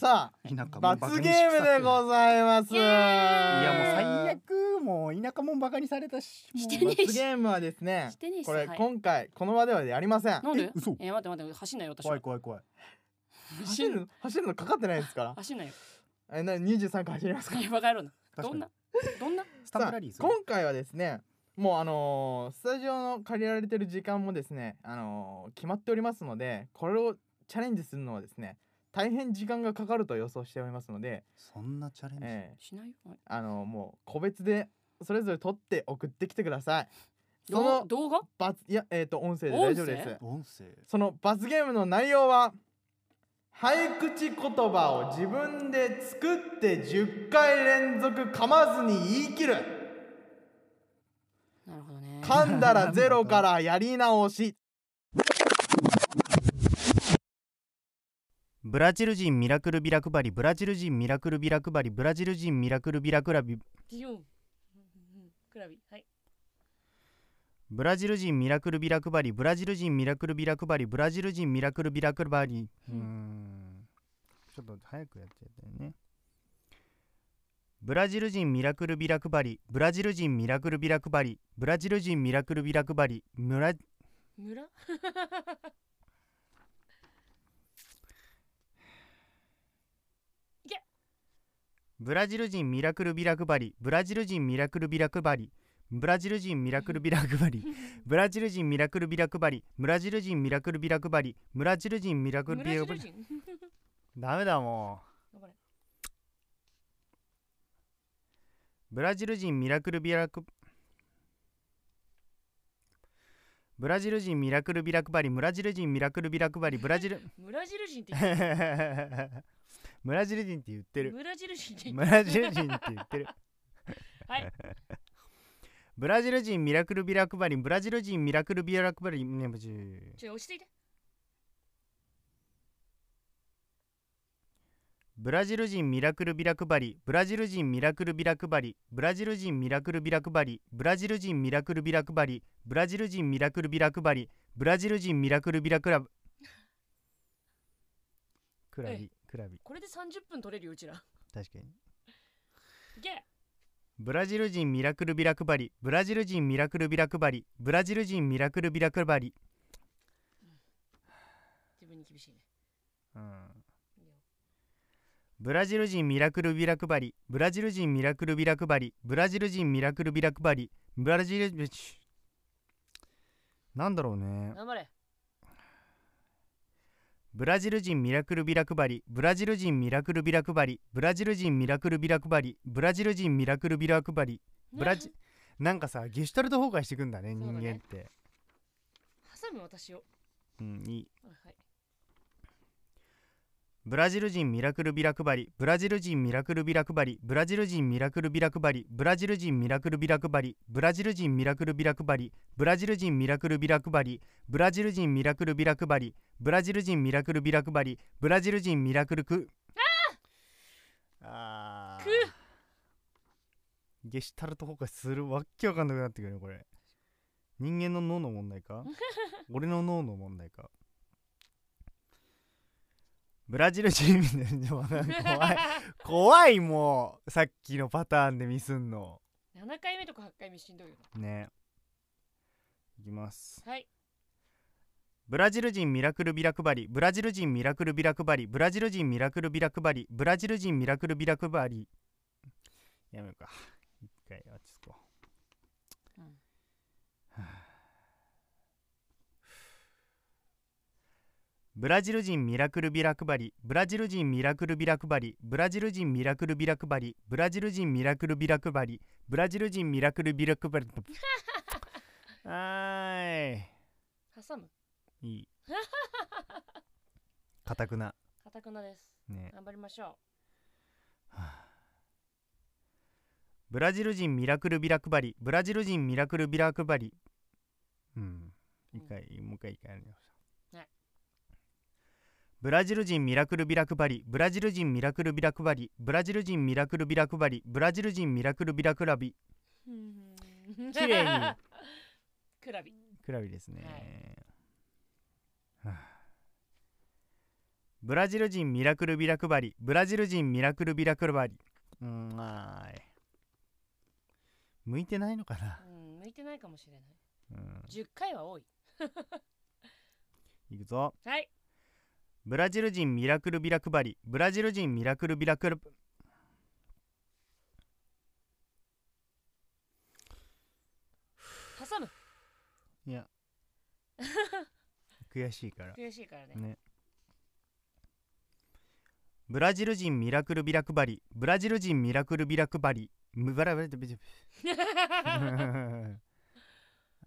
さ田舎あ罰ゲームでございます。いやもう最悪もう田舎もんバカにされたししてねえし。罰ゲームはですねしてねえしこれはい。今回この場ではやりません。なんで？嘘。えー、待って待って走んないよ私怖はい怖い怖い。走るの？走るのかかってないですか？ら走んないよ。えな23回走りますか？バカ野郎どんな？どんな？スタンプラリー今回はですねもうあのースタジオの借りられてる時間もですねあのー決まっておりますのでこれをチャレンジするのはですね大変時間がかかると予想しておりますので、そんなチャレンジ、えーしない？よはい。あのーもう個別でそれぞれ撮って送ってきてください。その動画？罰いやえっ、と音声で大丈夫です。音声。その罰ゲームの内容は早口言葉を自分で作って10回連続噛まずに言い切る。なるほどね。噛んだらゼロからやり直しブラジル人ミラクルビラ配りブラジル人ミラクルビラ配りブラジル人ミラクルビラクラビ。ディオンクラビ。はい。ブラジル人ミラクルビラ配りブラジル人ミラクルビラ配りブラジル人ミラクルビラ配りうーん。ちょっと早くやっちゃったよね。ブラジル人ミラクルビラ配りブラジル人ミラクルビラ配りブラジル人ミラクルビラ配りムラ村？ブラジル人ミラクルビラ配りブラジル人ミラクルビラ配りブラジル人ミラクルビラ配りブラジル人ミラクルビラ配りブラジル人ミラクルビラ配りブラジル人ミラクルビラ配りダメだもう。ブラジル人ミラクルビラクブラジル人ミラクルビラ配り ブラジル人ミラクルビラ配りブラジル ブラジル人って 言ってブラジル人って言ってる。ブラジル人って言っブラジル人って言ってる。てはい。ブラジル人ミラクルビラ配りブラジル人ミラクルビラ配りねぶちちょ落ち着いて。ブラジル人ミラクルビラ配りブラジル人ミラクルビラ配りブラジル人ミラクルビラ配りブラジル人ミラクルビラ配りブラジル人ミラクルビラ配りブラジル人ミラクルビラクラブ。クラビクラビ。これで30分取れるようちら。確かに。いけブラジル人ミラクルビラ配りブラジル人ミラクルビラ配りブラジル人ミラクルビラ配り自分に厳しいね。うん。ブラジル人ミラクルビラ配りブラジル人ミラクルビラ配りブラジル人ミラクルビラ配りブラジルちなんだろうね。頑張れブラジル人ミラクルビラ配りブラジル人ミラクルビラ配りブラジル人ミラクルビラ配りブラジル人ミラクルビラ配りブラジなんかさゲシュタルト崩壊してくんだね人間って。挟む私をう。んいいはいブラジル人ミラクルビラ配りブラジル人ミラクルビラ配りブラジル人ミラクルビラ配りブラジル人ミラクルビラ配りブラジル人ミラクルビラ配りブラジル人ミラクルビラ配りブラジル人ミラクルビラ配りブラジル人ミラクルビラ配りブラジル人ミラクルクあー。く。ゲシュタルト崩壊するわっけわかんなくなってくるねこれ。人間の脳の問題か？俺の脳の問題か？ブラジル人みたいな怖い怖いもうさっきのパターンでミスんの。7回目とか8回目しんどいよね。いきます。はい。ブラジル人ミラクルビラ配りブラジル人ミラクルビラ配りブラジル人ミラクルビラ配りブラジル人ミラクルビラ配りやめようか。一回落ち着こう、うんはあブラジル人ミラクルビラ配りブラジル人ミラクルビラ配りブラジル人ミラクルビラ配りブラジル人ミラクルビラ配りブラジル人ミラクルビラ配り はーい。挟む。いい。かたくな。かたくなです。ね。頑張りましょブラジル人ミラクルビラ配りブラジル人ミラクルビラ配りうん。一回、もう一回一回やりまブラジル人ミラクルビラ配りブラジル人ミラクルビラ配りブラジル人ミラクルビラ配りブラジル人ミラクルビラクラビ。う綺麗に。クラビ。クラビですね、はあ。ブラジル人ミラクルビラ配りブラジル人ミラクルビラ配りうーん向いてないのかな。うん向いてないかもしれない。うん。10回は多い。いくぞ。はいブラジル人ミラクルビラ配りブラジル人ミラクルビラ配り挟む。いや。悔しいから。悔しいからね。ね。ブラジル人ミラクルビラ配りブラジル人ミラクルビラ配りブラブラブラブラ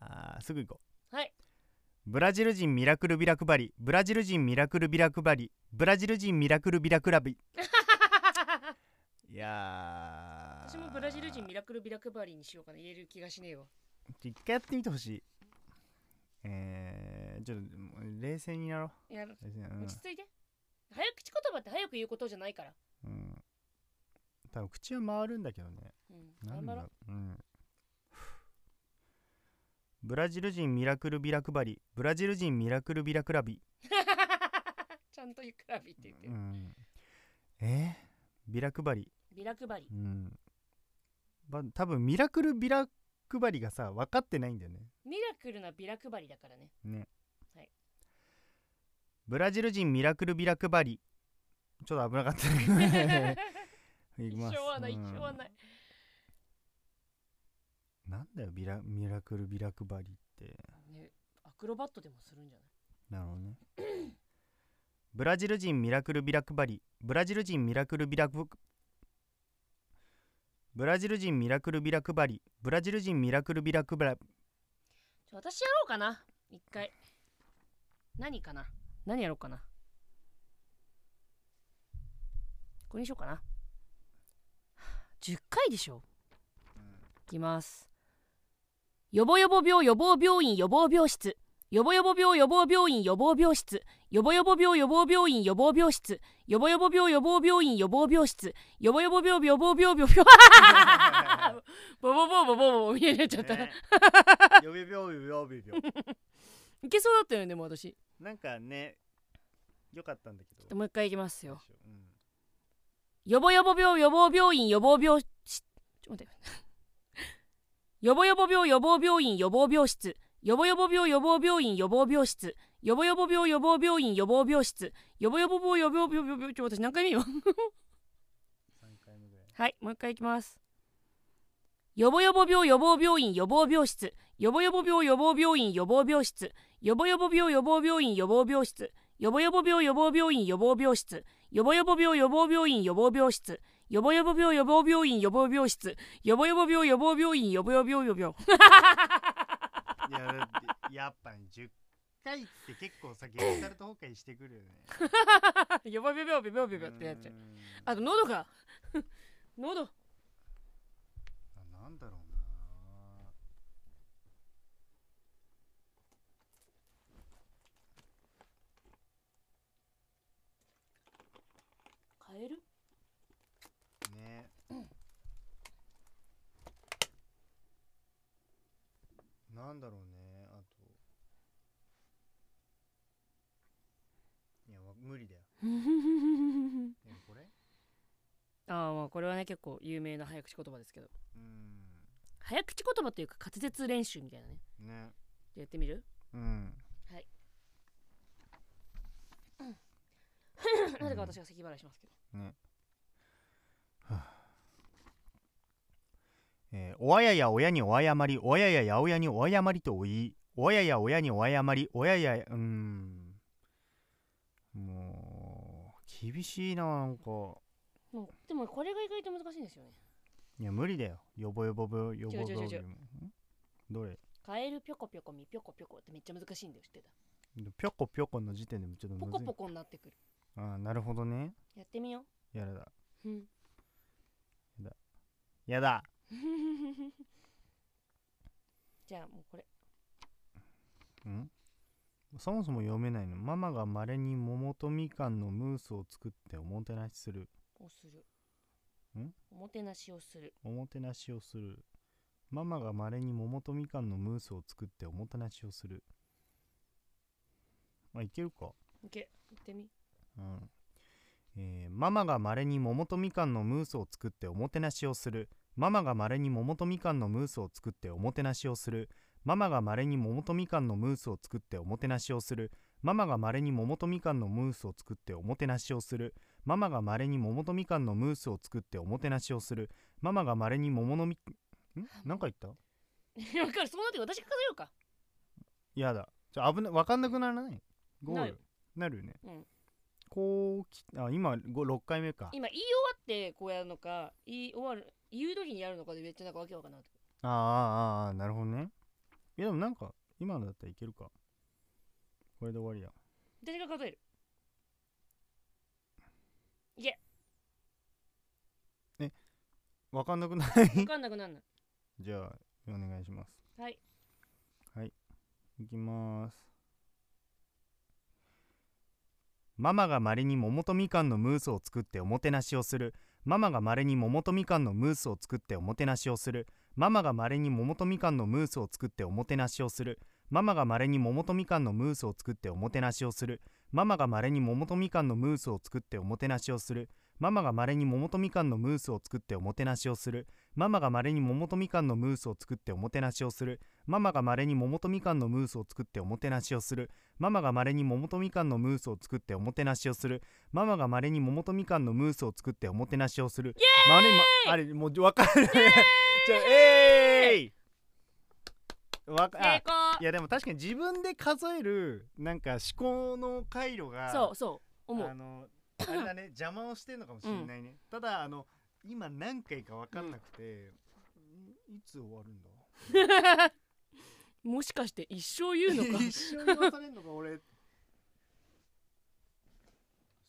あーすぐ行こう。はいブラジル人ミラクルビラ配りブラジル人ミラクルビラ配りブラジル人ミラクルビラクラビ。いやー。私もブラジル人ミラクルビラ配りにしようかな。言える気がしねえわ。一回やってみてほしい。えー、ちょっと冷静になろう。冷静にうん。落ち着いて。早口言葉って早く言うことじゃないから。うん。多分口は回るんだけどね。うん。なんろう。うんブラジル人ミラクルビラ配りブラジル人ミラクルビラクラビ。ちゃんとゆくらびって言ってる。うん。え？ー、ビラ配りビラ配りうん。ば多分ミラクルビラ配りがさ分かってないんだよね。ミラクルなビラ配りだからね。ね。はい。ブラジル人ミラクルビラ配りちょっと危なかった。ねいき一ます。生はない一うん生はないなんだよビラミラクルビラ配りって。ねアクロバットでもするんじゃない？なるほどね。ブラジル人ミラクルビラ配りブラジル人ミラクルビラクブラジル人ミラクルビラ配りブラジル人ミラクルビラ配りちょ私やろうかな。一回。何かな？何やろうかな？これにしようかな。10回でしょ？いきますよぼよぼ病予防病院予防病室。よぼよぼ病予防病院予防病室。よぼよぼ病予防病院予防病室。よぼよぼ病予防病院予防病室。よぼよぼ病予防病病病。ボボボボボボボみたいになっちゃった、ねよびびょうよびびょいけそうだったよねでも私なんかねよかったんだけどもう一回いきますよよぼよ ぼ病予防病院予防病室ちょっと待ってよぼよぼ病予防病院予防病室。よぼよぼ病予防病院予防病室。よぼよぼ病予防病院予防病室。よぼよぼ病予防病病病ちょ私何回目よ？はいもう一回いきます。よぼよぼ病予防病院予防病室。よぼよぼ病予防病院予防病室。よぼよぼ病予防病院予防病室。よぼよぼ病予防病院予防病室。よぼよぼ病予防病院予防病室よぼよぼ病予防病院予防病室。よぼよぼ病予防病院予防病予防いややっぱね10回って結構さゲシュタルト崩壊してくるよね。よ ぼよぼ病病病ってやっちゃう。うん。あと喉が。喉。あなんだろうカエルなねなんだろうねあと。いやわ無理だよ。えこれ？ああまあこれはね結構有名な早口言葉ですけど。うん。早口言葉というか滑舌練習みたいなね。ね。やってみる？うん。なぜか私が咳払いしますけど。ねはあえー親や親にお謝り親やや親にお謝りと言い親や親にお謝り親やうーん。もう厳しいななんか。もうでもこれが意外と難しいんですよね。いや無理だよ。よぼよぼぼよぼよぼよん？どれ？カエルぴょこぴょこみぴょこぴょこってめっちゃ難しいんだよ知ってた？ぴょこぴょこの時点でもちょっとむずい。ポコポコになってくる。ああなるほどね。やってみよやだ。ううんやだじゃあもうこれ。ん？そもそも読めないの。ママがまれに桃とみかんのムースを作っておもてなしする。をする。ん？おもてなしをする。おもてなしをする。ママがまれに桃とみかんのムースを作っておもてなしをする。あいけるか？いけ。言ってみ。うん。えーママがまれに桃とみかんのムースを作っておもてなしをするママがまれに桃とみかんのムースを作っておもてなしをする。ママがまれに桃とみかんのムースを作っておもてなしをする。ママがまれに桃とみかんのムースを作っておもてなしをする。ママがまれに桃とみかんのムースを作っておもてなしをする。ママがまれに桃のみん？なんか言った？わかる。そうなって私が数えようか。やだ。ちょ危ない分かんなくならない？ゴール。なるなるよね、うん。こうきあ今6回目か。今言い終わってこうやるのか言い終わる言う時にやるのかでめっちゃなんかわけわかんなくなって。あーあーあーなるほどね。いやでもなんか今のだったらいけるか。これで終わりや。私が数える？いけ分かんなくない？わかんなくなんない。じゃあお願いします。はい。い。きます。ママがまれに桃とみかんのムースを作っておもてなしをするママがまれに桃とみかんのムースを作っておもてなしをする。ママがまれに桃とみかんのムースを作っておもてなしをする。ママがまれに桃とみかんのムースを作っておもてなしをする。ママがまれに桃とみかんのムースを作っておもてなしをする。ママがまれに桃とみかんのムースを作っておもてなしをする。ママがまれに桃とみかんのムースを作っておもてなしをする。ママがまれに桃とみかんのムースを作っておもてなしをする。ママがまれに桃とみかんのムースを作っておもてなしをする。ママがまれに桃とみかんのムースを作っておもてなしをする。まれまあれもうわかる。じゃあえーい。わかいやでも確かに自分で数えるなんか思考の回路がそうそう思う。あのあれだね。邪魔をしてるのかもしれないね、ただあの今何回か分かんなくて、んいつ終わるんだ？もしかして一生言うのか？一緒に言わされんのか俺。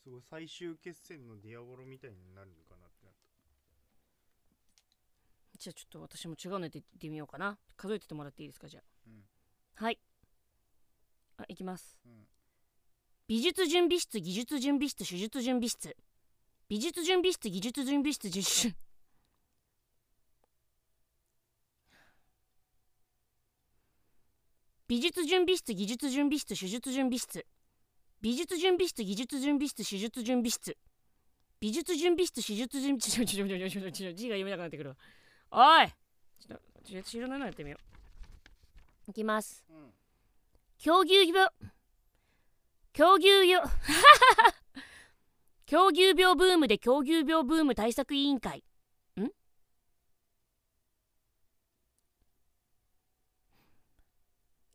すごい最終決戦のディアボロみたいになるのかなってなっじゃあちょっと私も違うのやってってみようかな。数えててもらっていいですかじゃあ、うん。はい。あいきます、うん美術準備室技術準備室手術準備室。美術準備室技術準備室実習。美術準備室技術準備室手術準備室。美術準備室技術準備室手術準備室。美術準備室手術準備室ちょちょちょちょ字が読めなくなってくるわおいちょっとちょ知らないのやってみよういきますうん狂牛病狂牛病狂牛病ブームで狂牛病ブーム対策委員会。ん？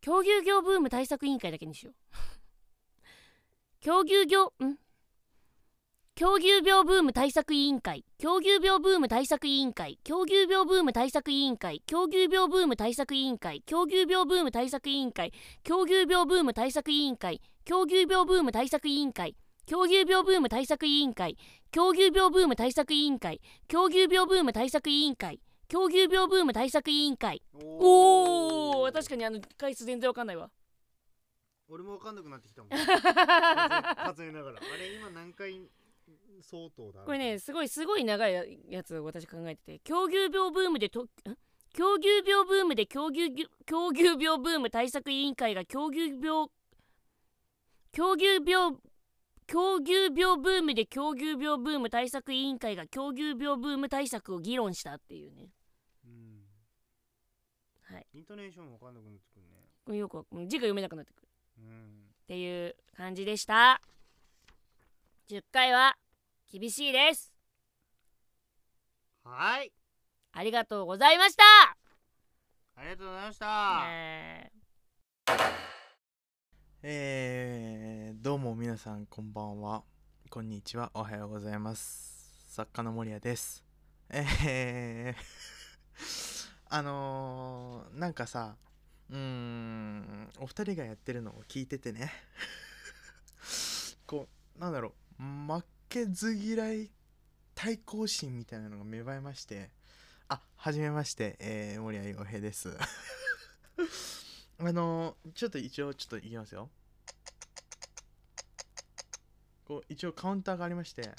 狂牛病ブーム対策委員会だけにしよう。狂牛業ん？狂牛病ブーム対策委員会。狂牛病ブーム対策委員会。狂牛病ブーム対策委員会。狂牛病ブーム対策委員会。狂牛病ブーム対策委員会。狂牛病ブーム対策委員会。狂牛病ブーム対策委員会。狂牛病ブーム対策委員会。狂牛病ブーム対策委員会。狂牛病ブーム対策委員会。狂牛病ブーム対策委員会。おお確かにあの回数全然わかんないわ。俺も分かんなくなってきたもん。数えながら。あれ今何回相当だこれねすごいすごい長いやつを私考えてて。狂牛病ブームでとん？狂牛病ブームで狂牛狂牛病ブーム対策委員会が狂牛病狂牛病狂牛病ブームで狂牛病ブーム対策委員会が狂牛病ブーム対策を議論したっていうね。うん。はい。イントネーション分かんなくなってくるね。これよくわ字が読めなくなってくる。うん。っていう感じでした。10回は厳しいです。はい。ありがとうございました、ありがとうございました、え。えー、どうも皆さんこんばんは。こんにちは。おはようございます。作家の森谷です。えー、あのー、なんかさうーんお二人がやってるのを聞いててね。こうなんだろう。負けず嫌い対抗心みたいなのが芽生えましてあはじめまして、えー、森谷洋平です。あのちょっと一応ちょっと言いますよ。こう一応カウンターがありまして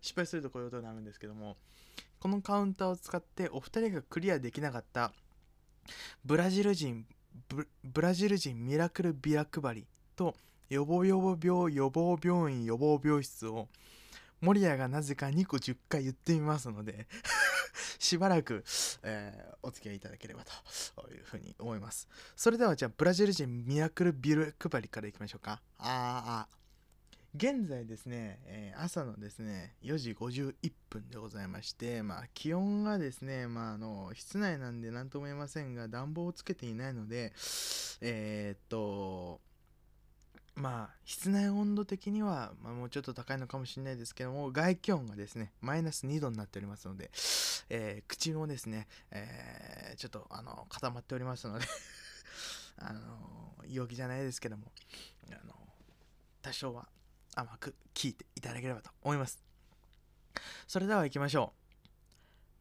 失敗するとこういうことになるんですけどもこのカウンターを使ってお二人がクリアできなかったブラジル人ブラジル人ミラクルビラ配りと予防予防病予防病院予防病室を守谷がなぜか2個10回言ってみますので しばらく、えーお付き合いいただければというふうに思います。それではじゃあブラジル人ミラクルビル配りからいきましょうか。ああ現在ですね、えー朝のですね4時51分でございましてまあ気温がですねまああの室内なんで何とも言えませんが暖房をつけていないのでえーっとまあ室内温度的には、まあ、もうちょっと高いのかもしれないですけども外気温がですねマイナス2度になっておりますので、えー口もですね、えーちょっとあの固まっておりますので あの陽気じゃないですけどもあの多少は甘く聞いていただければと思います。それでは行きましょ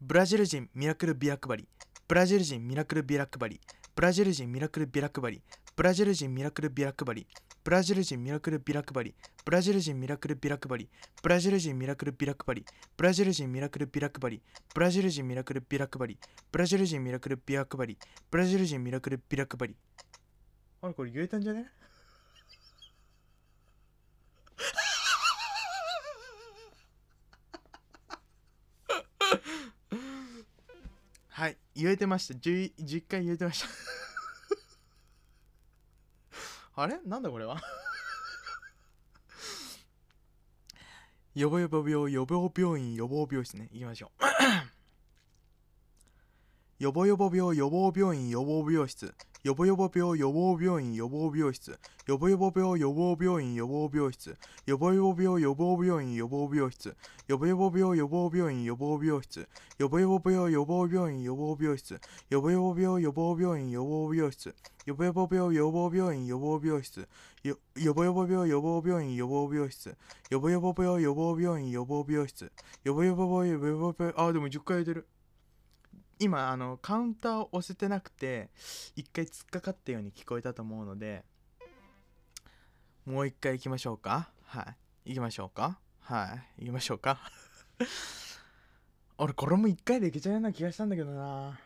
う。ブラジル人ミラクルビラ配り。ブラジル人ミラクルビラ配り。ブラジル人ミラクルビラ配り。ブラジル人ミラクルビラ配り。ブラジル人ミラクルビラ配りブラジル人ミラクルビラ配りブラジル人ミラクルビラ配りブラジル人ミラクルビラ配りブラジル人ミラクルビラ配りブラジル人ミラクルビラ配りブラジル人ミラクルビラ配りあれこれ言えたんじゃね？はい言えてました。10, 10回言えてました。あれ？なんだこれは？予防予防病予防病院予防病室ね。行きましょう。予防予防病予防病院予防病室。予防予防病予防病院予防病室。予防予防病予防病院予防病室。予防予防病予防病院予防病室。予防予防病予防病院予防病室。予防予防病予防病院予防病室。予防予防病予防病院予防病室。予防予防病予防病院予防病室。よ予防予防病予防病院予防病室。予防予防病予防病院予防病室。予防予防病予防病あでも10回言えてる。今あのカウンターを押せてなくて一回突っかかったように聞こえたと思うのでもう一回行きましょうか。はい。行きましょうか。はい。行きましょうか。俺これも一回でいけちゃうような気がしたんだけどな。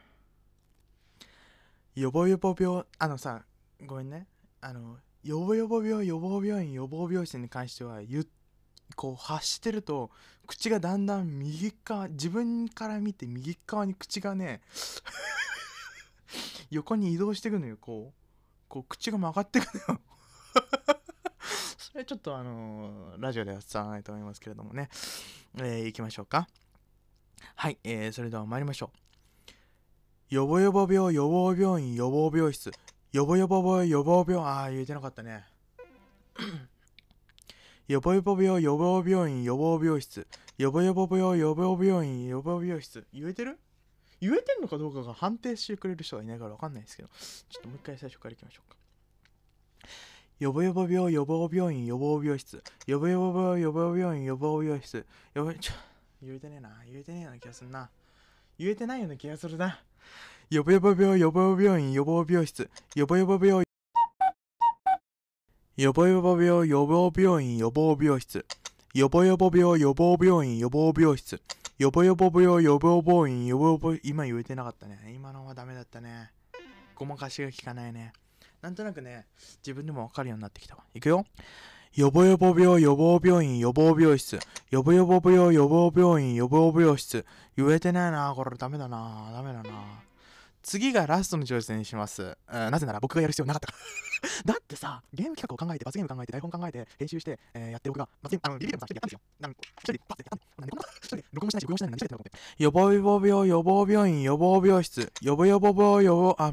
予防予防病あのさごめんね。あの予防予防病予防病院予防病室に関してはゆこう発してると口がだんだん右側自分から見て右側に口がね 横に移動していくのよ。こうこう口が曲がっていくのよ。それちょっとあのーラジオでは伝わらないと思いますけれどもね。えー、いきましょうか。はい、えー、それでは参りましょう。予防予防病予防病院予防病室。予防予防病予防病ああ言えてなかったね。予防予防病予防病院予防病室。予防予防病予防病院予防病室。言えてる？言えてんのかどうかが判定してくれる人がいないから分かんないですけど。ちょっともう一回最初からいきましょうか。予防予防病予防病院予防病室。予防予防病予防病院予防病室。予防ちょ。言えてねえな。言えてねえような気がするな。言えてないような気がするな。予防予防病予防病院予防病室。予防予防病予防予防病予防病院予防病室。予防予防病予防病院予防病室。予防予防病予防病院予防病今言えてなかったね。今のはダメだったね。ごまかしが効かないね。なんとなくね自分でも分かるようになってきたわ。いくよ。予防予防病予防病院予防病室。予防予防病予防病院予防病室。言えてないなこれ。ダメだなダメだな。次がラストの挑戦にします、うんなぜなら僕がやる必要なかった。か らだってさゲーム企画を考えて罰ゲーム考えて台本考えて編集して、えーやって僕が罰ゲームあのリリーでもさ一人でやったんですよ。なんか一人でパッてやったんでなんでこんな一人で録音しないし録音しないのに何してやってるのって。予防予防病予防病院予防病室。予防予防病予防あ